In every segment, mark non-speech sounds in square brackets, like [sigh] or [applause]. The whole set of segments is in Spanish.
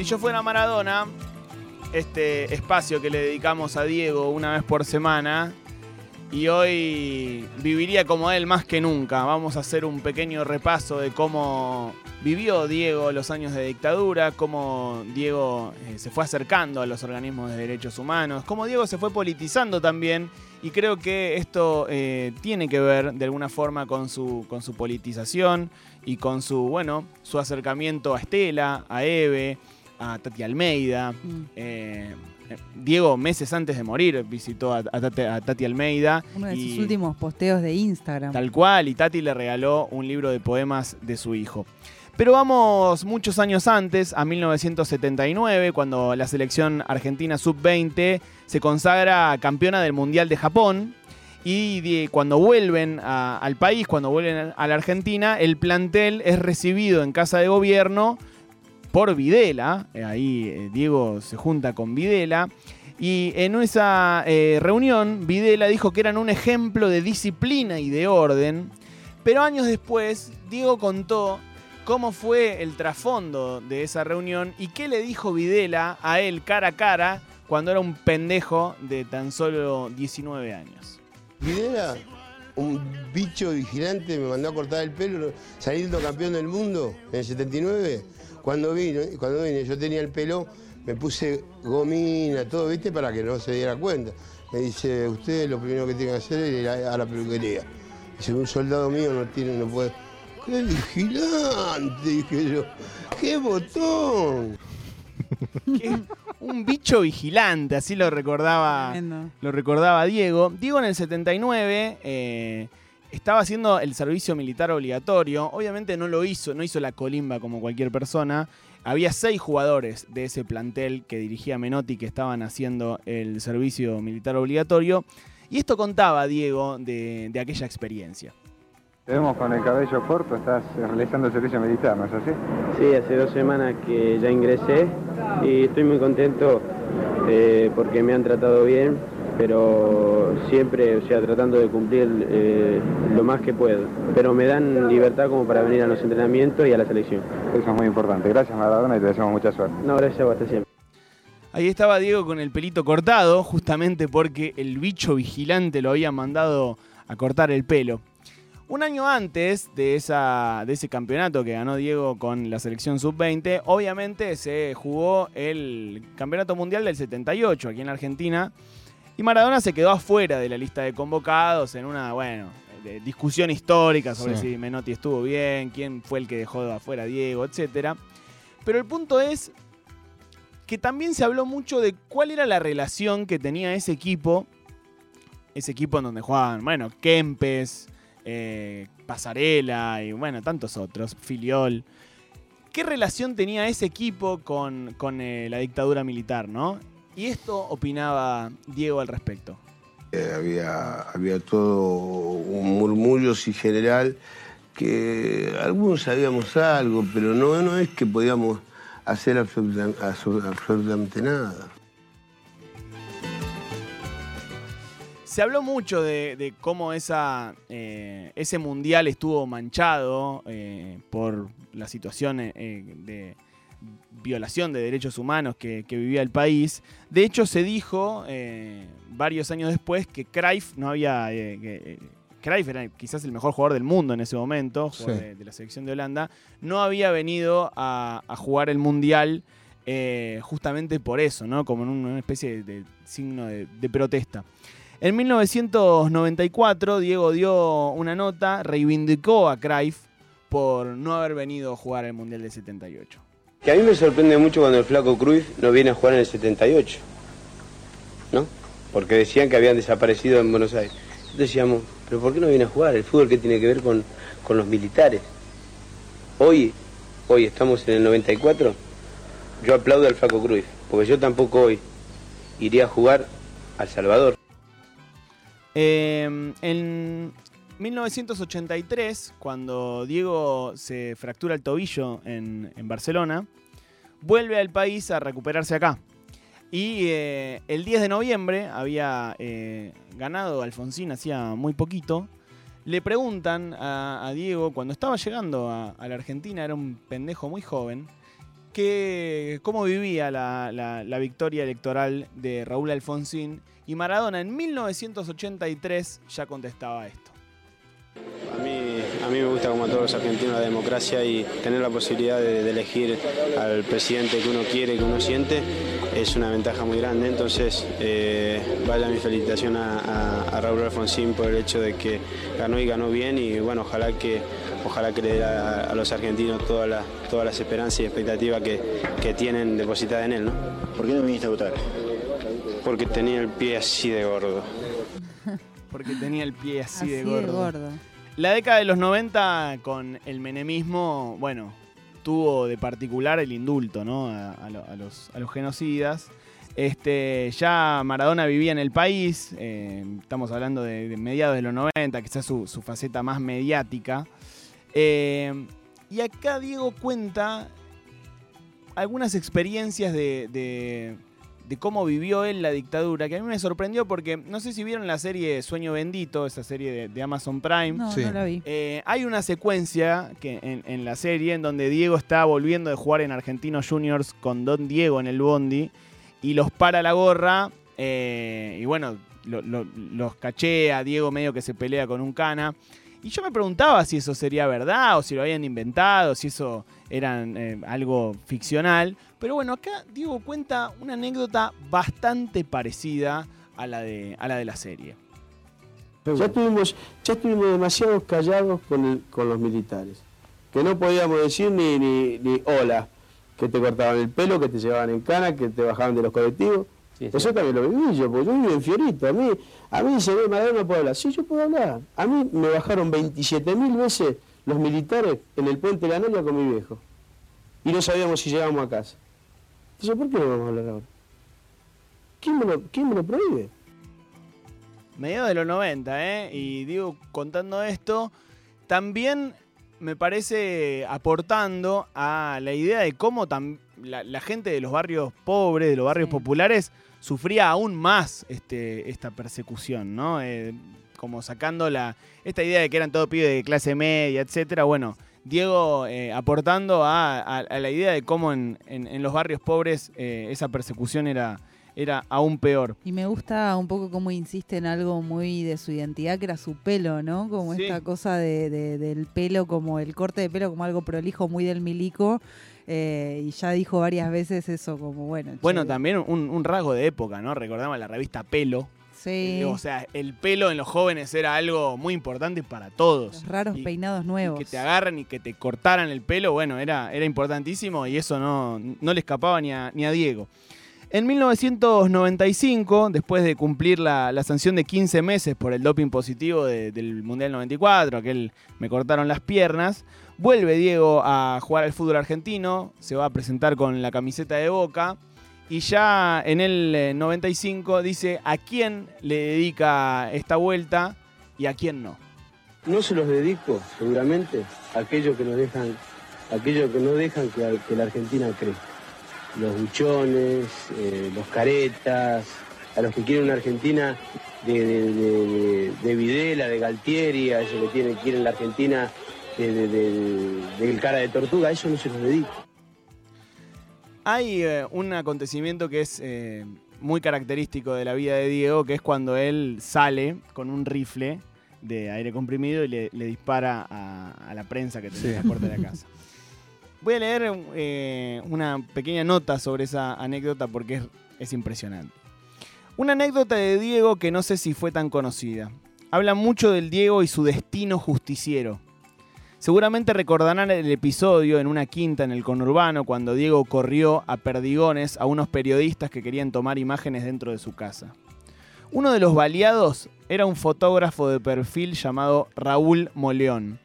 Si yo fuera Maradona, este espacio que le dedicamos a Diego una vez por semana, y hoy viviría como él más que nunca. Vamos a hacer un pequeño repaso de cómo vivió Diego los años de dictadura, cómo Diego eh, se fue acercando a los organismos de derechos humanos, cómo Diego se fue politizando también. Y creo que esto eh, tiene que ver de alguna forma con su, con su politización y con su, bueno, su acercamiento a Estela, a Eve, a Tati Almeida. Mm. Eh, Diego, meses antes de morir, visitó a, a Tati, a Tati Almeida. Uno de y- sus últimos posteos de Instagram. Tal cual, y Tati le regaló un libro de poemas de su hijo. Pero vamos muchos años antes, a 1979, cuando la selección argentina sub-20 se consagra campeona del Mundial de Japón. Y de- cuando vuelven a- al país, cuando vuelven a la Argentina, el plantel es recibido en casa de gobierno por Videla. Eh, Ahí eh, Diego se junta con Videla. Y en esa eh, reunión, Videla dijo que eran un ejemplo de disciplina y de orden. Pero años después, Diego contó cómo fue el trasfondo de esa reunión y qué le dijo Videla a él cara a cara cuando era un pendejo de tan solo 19 años. Videla, un bicho vigilante, me mandó a cortar el pelo, saliendo campeón del mundo en el 79. Cuando vino, cuando vine, yo tenía el pelo, me puse gomina, todo, ¿viste? Para que no se diera cuenta. Me dice, usted lo primero que tiene que hacer es ir a, a la peluquería. Dice, un soldado mío no tiene, no puede. ¡Qué vigilante! Dije yo. ¡Qué botón! [laughs] Un bicho vigilante, así lo recordaba Tremendo. lo recordaba Diego. Diego en el 79 eh, estaba haciendo el servicio militar obligatorio. Obviamente no lo hizo, no hizo la colimba como cualquier persona. Había seis jugadores de ese plantel que dirigía Menotti que estaban haciendo el servicio militar obligatorio. Y esto contaba Diego de, de aquella experiencia. Te vemos con el cabello corto, estás realizando el servicio militar, ¿no es así? Sí, hace dos semanas que ya ingresé y estoy muy contento eh, porque me han tratado bien, pero siempre, o sea, tratando de cumplir eh, lo más que puedo. Pero me dan libertad como para venir a los entrenamientos y a la selección. Eso es muy importante. Gracias Maradona y te deseamos mucha suerte. No, gracias, hasta siempre. Ahí estaba Diego con el pelito cortado, justamente porque el bicho vigilante lo había mandado a cortar el pelo. Un año antes de, esa, de ese campeonato que ganó Diego con la selección sub-20, obviamente se jugó el Campeonato Mundial del 78 aquí en Argentina. Y Maradona se quedó afuera de la lista de convocados en una, bueno, de discusión histórica sobre Sí. si Menotti estuvo bien, quién fue el que dejó afuera a Diego, etc. Pero el punto es que también se habló mucho de cuál era la relación que tenía ese equipo, ese equipo en donde jugaban, bueno, Kempes, eh, Pasarela y bueno, tantos otros, Filiol. ¿Qué relación tenía ese equipo con, con, eh, la dictadura militar, no? Y esto opinaba Diego al respecto. Eh, había, había todo un murmullo sí general que algunos sabíamos algo, pero no, no es que podíamos hacer absoluta- abso- absolutamente nada. Se habló mucho de, de cómo esa, eh, ese mundial estuvo manchado eh, por la situación eh, de violación de derechos humanos que, que vivía el país. De hecho, se dijo eh, varios años después que Cruyff no había... eh, que, eh, Cruyff era quizás el mejor jugador del mundo en ese momento, Sí. de, de la selección de Holanda, no había venido a, a jugar el mundial eh, justamente por eso, ¿no? Como en una especie de, de signo de, de protesta. En 1994, Diego dio una nota, reivindicó a Cruyff por no haber venido a jugar el Mundial del 78. Que a mí me sorprende mucho cuando el flaco Cruyff no viene a jugar en el 78, ¿no? Porque decían que habían desaparecido en Buenos Aires. Decíamos, pero ¿por qué no viene a jugar? El fútbol que tiene que ver con, con los militares. Hoy, hoy estamos en el 94, yo aplaudo al flaco Cruyff, porque yo tampoco hoy iría a jugar al Salvador. Eh, en 1983, cuando Diego se fractura el tobillo en, Barcelona, vuelve al país a recuperarse acá. Y eh, el 10 de noviembre había eh, ganado Alfonsín hacía muy poquito. Le preguntan a, Diego, cuando estaba llegando a, la Argentina, era un pendejo muy joven, que, cómo vivía la victoria electoral de Raúl Alfonsín y Maradona en 1983 ya contestaba esto. A mí, a mí me gusta, como a todos los argentinos, la democracia y tener la posibilidad de, de elegir al presidente que uno quiere, que uno siente, es una ventaja muy grande. Entonces, eh, vaya mi felicitación a, a- a Raúl Alfonsín por el hecho de que ganó y ganó bien y bueno, ojalá que, ojalá que le dé a, a los argentinos todas las, todas las esperanzas y expectativas que, que tienen depositadas en él, ¿no? ¿Por qué no viniste a votar? Porque tenía el pie así de gordo. Porque tenía el pie así, Así de gordo. gordo. La década de los 90 con el menemismo, bueno, tuvo de particular el indulto, ¿no? A, a lo- a los, a los genocidas. Este, ya Maradona vivía en el país, eh, estamos hablando de, de mediados de los 90, quizás su, su faceta más mediática. Eh, y acá Diego cuenta algunas experiencias de, de- de cómo vivió él la dictadura, que a mí me sorprendió porque no sé si vieron la serie Sueño Bendito, esa serie de, de Amazon Prime. No, Sí. no la vi. Eh, hay una secuencia que en, en la serie en donde Diego está volviendo de jugar en Argentinos Juniors con Don Diego en el Bondi y los para la gorra eh, y bueno, lo- lo- los cachea, Diego medio que se pelea con un cana. Y yo me preguntaba si eso sería verdad o si lo habían inventado, si eso era eh, algo ficcional. Pero bueno, acá Diego cuenta una anécdota bastante parecida a la de, a la, de la serie. Ya estuvimos, ya estuvimos demasiado callados con, el- con los militares. Que no podíamos decir ni, ni, ni hola. Que te cortaban el pelo, que te llevaban en cana, que te bajaban de los colectivos. Eso también lo viví yo, porque yo vivo en Fiorito. A mí, a mí se ve, Madrid no puedo hablar. Sí, yo puedo hablar. A mí me bajaron 27 mil veces los militares en el puente de la Noria con mi viejo. Y no sabíamos si llegábamos a casa. Entonces, ¿por qué no vamos a hablar ahora? ¿Quién me lo, quién me lo prohíbe? mediados de los 90, ¿eh? Y digo, contando esto, también me parece aportando a la idea de cómo tam- la, la gente de los barrios pobres, de los barrios Sí. populares, sufría aún más este, esta persecución, ¿no? Eh, como sacando la, esta idea de que eran todos pibes de clase media, etcétera. Bueno, Diego eh, aportando a, a- a la idea de cómo en, en- en los barrios pobres eh, esa persecución era, era aún peor. Y me gusta un poco cómo insiste en algo muy de su identidad, que era su pelo, ¿no? Como Sí. esta cosa de, de- del pelo, como el corte de pelo, como algo prolijo, muy del milico. Eh, y ya dijo varias veces eso, como bueno. Bueno, che, también un, un rasgo de época, ¿no? Recordamos la revista Pelo. Sí, Eh, O sea, el pelo en los jóvenes era algo muy importante para todos. los raros y- peinados nuevos. que te agarran y que te cortaran el pelo, bueno, era, era importantísimo y eso no, no le escapaba ni a, ni a Diego. En 1995, después de cumplir la, la sanción de 15 meses por el doping positivo de- del Mundial 94, aquel me cortaron las piernas, vuelve Diego a jugar al fútbol argentino, se va a presentar con la camiseta de Boca y ya en el eh, 95 dice a quién le dedica esta vuelta y a quién no. No se los dedico, seguramente, a aquellos que nos dejan, aquellos que no dejan que, la Argentina crezca. Los buchones, eh, los caretas, a los que quieren una Argentina de, de, de- de Videla, de Galtieri, a esos que tienen, quieren la Argentina de, de- de- del cara de tortuga, a eso no se los dedico. Hay eh, un acontecimiento que es eh, muy característico de la vida de Diego, que es cuando él sale con un rifle de aire comprimido y le, le dispara a, a la prensa que tenía en la puerta de la casa. [laughs] Voy a leer eh, una pequeña nota sobre esa anécdota porque es, es impresionante. Una anécdota de Diego que no sé si fue tan conocida. Habla mucho del Diego y su destino justiciero. Seguramente recordarán el episodio en una quinta en el conurbano cuando Diego corrió a perdigones a unos periodistas que querían tomar imágenes dentro de su casa. Uno de los baleados era un fotógrafo de perfil llamado Raúl Moleón.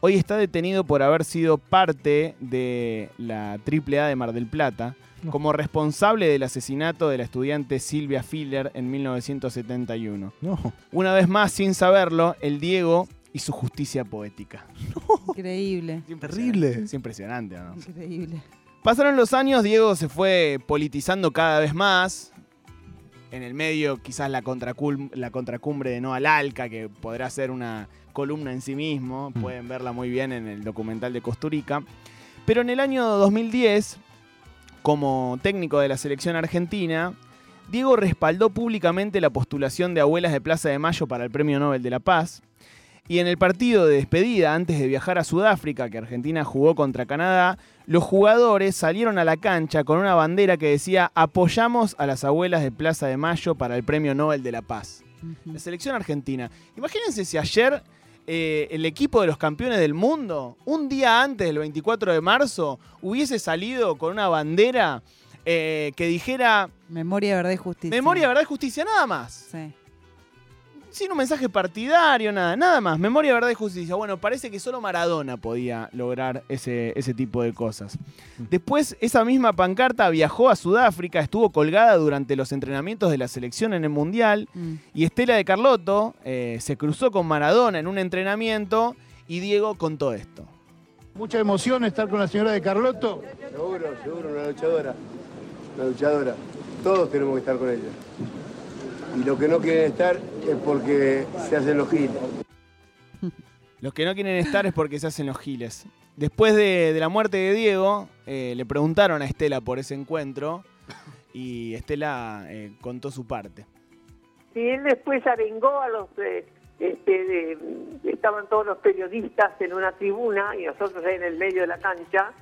Hoy está detenido por haber sido parte de la AAA de Mar del Plata, como responsable del asesinato de la estudiante Silvia Filler en 1971. No. Una vez más, sin saberlo, el Diego y su justicia poética. [laughs] Increíble, Terrible. impresionante, Es impresionante, ¿o ¿no? increíble. Pasaron los años, Diego se fue politizando cada vez más. En el medio, quizás la, contracul- la contracumbre de Noa Lalca, que podrá ser una columna en sí mismo. Mm. Pueden verla muy bien en el documental de Costurica. Pero en el año 2010 como técnico de la selección argentina, Diego respaldó públicamente la postulación de Abuelas de Plaza de Mayo para el Premio Nobel de la Paz. Y en el partido de despedida, antes de viajar a Sudáfrica, que Argentina jugó contra Canadá, los jugadores salieron a la cancha con una bandera que decía apoyamos a las abuelas de Plaza de Mayo para el Premio Nobel de la Paz. La selección argentina. Imagínense si ayer eh, el equipo de los campeones del mundo, un día antes del 24 de marzo, hubiese salido con una bandera eh, que dijera Memoria, verdad y justicia. memoria, verdad y justicia, nada más. Sí. Sin un mensaje partidario, nada, nada más. Memoria, verdad y justicia. Bueno, parece que solo Maradona podía lograr ese, ese tipo de cosas. Después, esa misma pancarta viajó a Sudáfrica, estuvo colgada durante los entrenamientos de la selección en el Mundial. Mm. Y Estela de Carlotto eh, se cruzó con Maradona en un entrenamiento y Diego contó esto. Mucha emoción estar con la señora de Carlotto. Seguro, seguro, una luchadora. Una luchadora. Todos tenemos que estar con ella. Y los que no quieren estar es porque se hacen los giles. [laughs] Los que no quieren estar es porque se hacen los giles. Después de, de la muerte de Diego, eh, le preguntaron a Estela por ese encuentro y Estela eh, contó su parte. Y él después arengó a los... eh, este, de- estaban todos los periodistas en una tribuna y nosotros ahí en el medio de la cancha,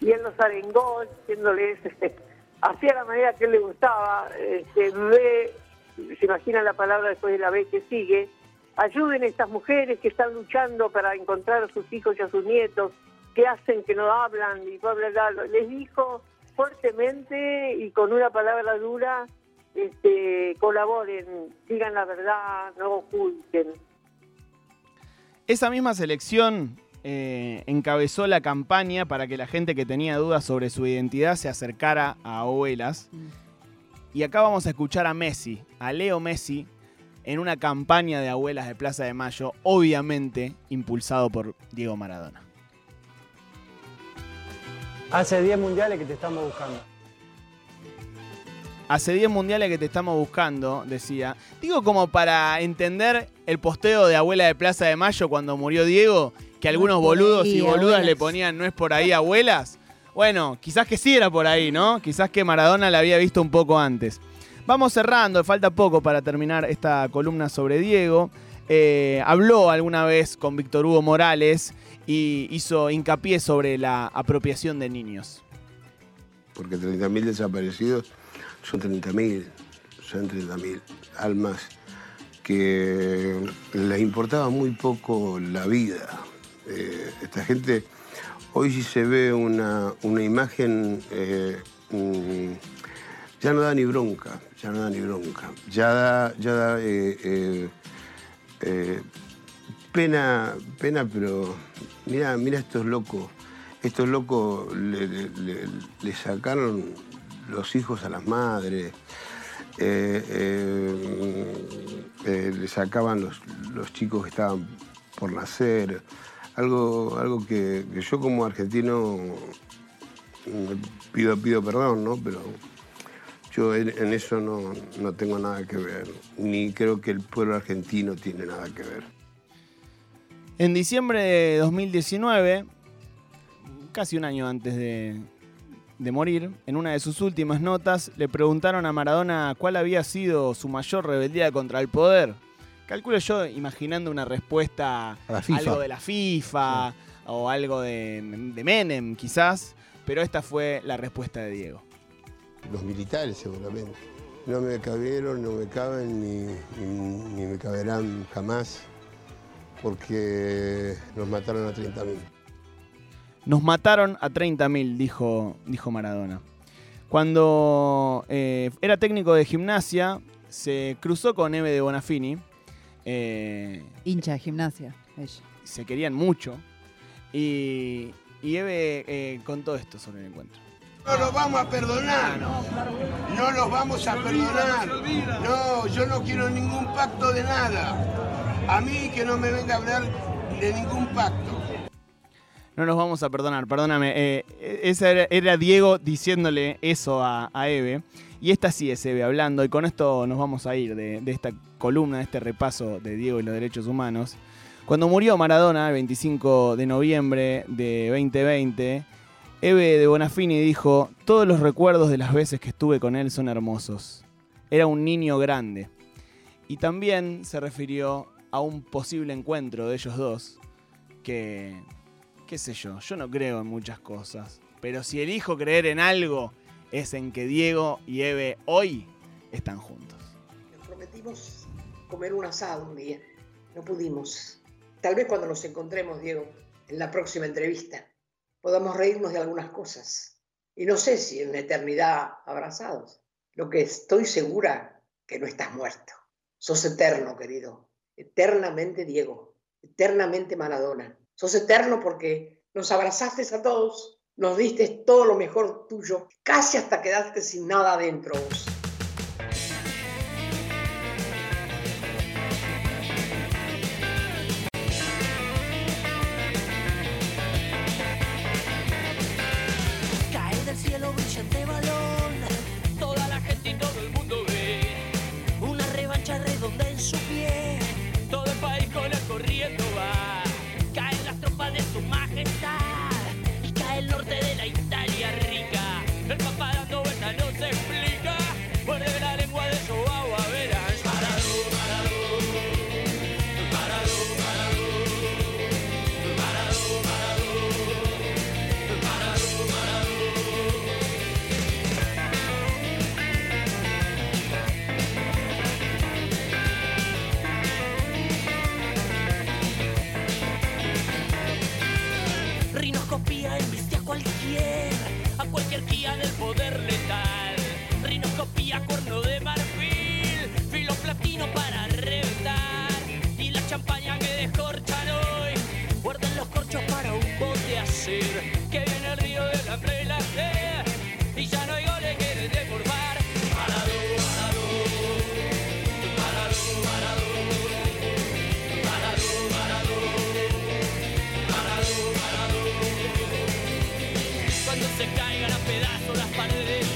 y él los arengó diciéndoles, [laughs] hacía la manera que él le gustaba, este, ve, se imagina la palabra después de la B que sigue, ayuden a estas mujeres que están luchando para encontrar a sus hijos y a sus nietos, que hacen que no hablan y bla, bla, bla. Les dijo fuertemente y con una palabra dura, este, colaboren, digan la verdad, no oculten. Esa misma selección eh, encabezó la campaña para que la gente que tenía dudas sobre su identidad se acercara a abuelas. Y acá vamos a escuchar a Messi, a Leo Messi, en una campaña de abuelas de Plaza de Mayo, obviamente impulsado por Diego Maradona. Hace 10 mundiales que te estamos buscando. Hace 10 mundiales que te estamos buscando, decía. Digo como para entender el posteo de Abuela de Plaza de Mayo cuando murió Diego, que algunos boludos ahí, y boludas abuelas. le ponían no es por ahí abuelas. Bueno, quizás que sí era por ahí, ¿no? Quizás que Maradona la había visto un poco antes. Vamos cerrando, falta poco para terminar esta columna sobre Diego. Eh, habló alguna vez con Víctor Hugo Morales y hizo hincapié sobre la apropiación de niños. Porque 30.000 desaparecidos son 30.000, son 30.000 almas que les importaba muy poco la vida. Eh, esta gente, hoy si se ve una, una imagen, eh, mm, ya no da ni bronca, ya no da ni bronca, ya da, ya da eh, eh, pena, pena, pero mira, mira estos locos. Estos locos le, le- sacaron los hijos a las madres, eh, le sacaban los, los chicos que estaban por nacer. Algo, algo que, yo como argentino mm, pido, pido perdón, ¿no? Pero yo en, eso no, no tengo nada que ver, ni creo que el pueblo argentino tiene nada que ver. En diciembre de 2019, casi un año antes de morir, en una de sus últimas notas le preguntaron a Maradona cuál había sido su mayor rebeldía contra el poder. Calculo yo imaginando una respuesta, A la FIFA. algo de la FIFA o algo de, de Menem quizás, pero esta fue la respuesta de Diego. Los militares seguramente. No me cabieron, no me caben ni, ni- ni me caberán jamás porque nos mataron a 30.000. Nos mataron a 30.000, dijo, dijo Maradona. Cuando eh, era técnico de gimnasia, se cruzó con Eve de Bonafini. Eh, Hincha de gimnasia, ella. se querían mucho. Y, y Eve eh, contó esto sobre el encuentro. No los vamos a perdonar. No los vamos a perdonar. No, yo no quiero ningún pacto de nada. A mí que no me venga a hablar de ningún pacto. No nos vamos a perdonar, perdóname. eh, esa era, Diego diciéndole eso a, a Eve. Y esta sí es Eve hablando. Y con esto nos vamos a ir de, de esta columna, de este repaso de Diego y los derechos humanos. Cuando murió Maradona, el 25 de noviembre de 2020, Eve de Bonafini dijo, todos los recuerdos de las veces que estuve con él son hermosos. Era un niño grande. Y también se refirió a un posible encuentro de ellos dos, que, qué sé yo, yo no creo en muchas cosas, pero si elijo creer en algo, es en que Diego y Eve hoy están juntos. Nos prometimos comer un asado un día, no pudimos. Tal vez cuando nos encontremos, Diego, en la próxima entrevista, podamos reírnos de algunas cosas. Y no sé si en la eternidad abrazados. Lo que estoy segura que no estás muerto. Sos eterno, querido. Eternamente Diego. Eternamente Maradona. Sos eterno porque nos abrazaste a todos, nos diste todo lo mejor tuyo, casi hasta quedaste sin nada adentro vos. Cae del cielo brillante cualquier, a cualquier guía del poder. pedazos las paredes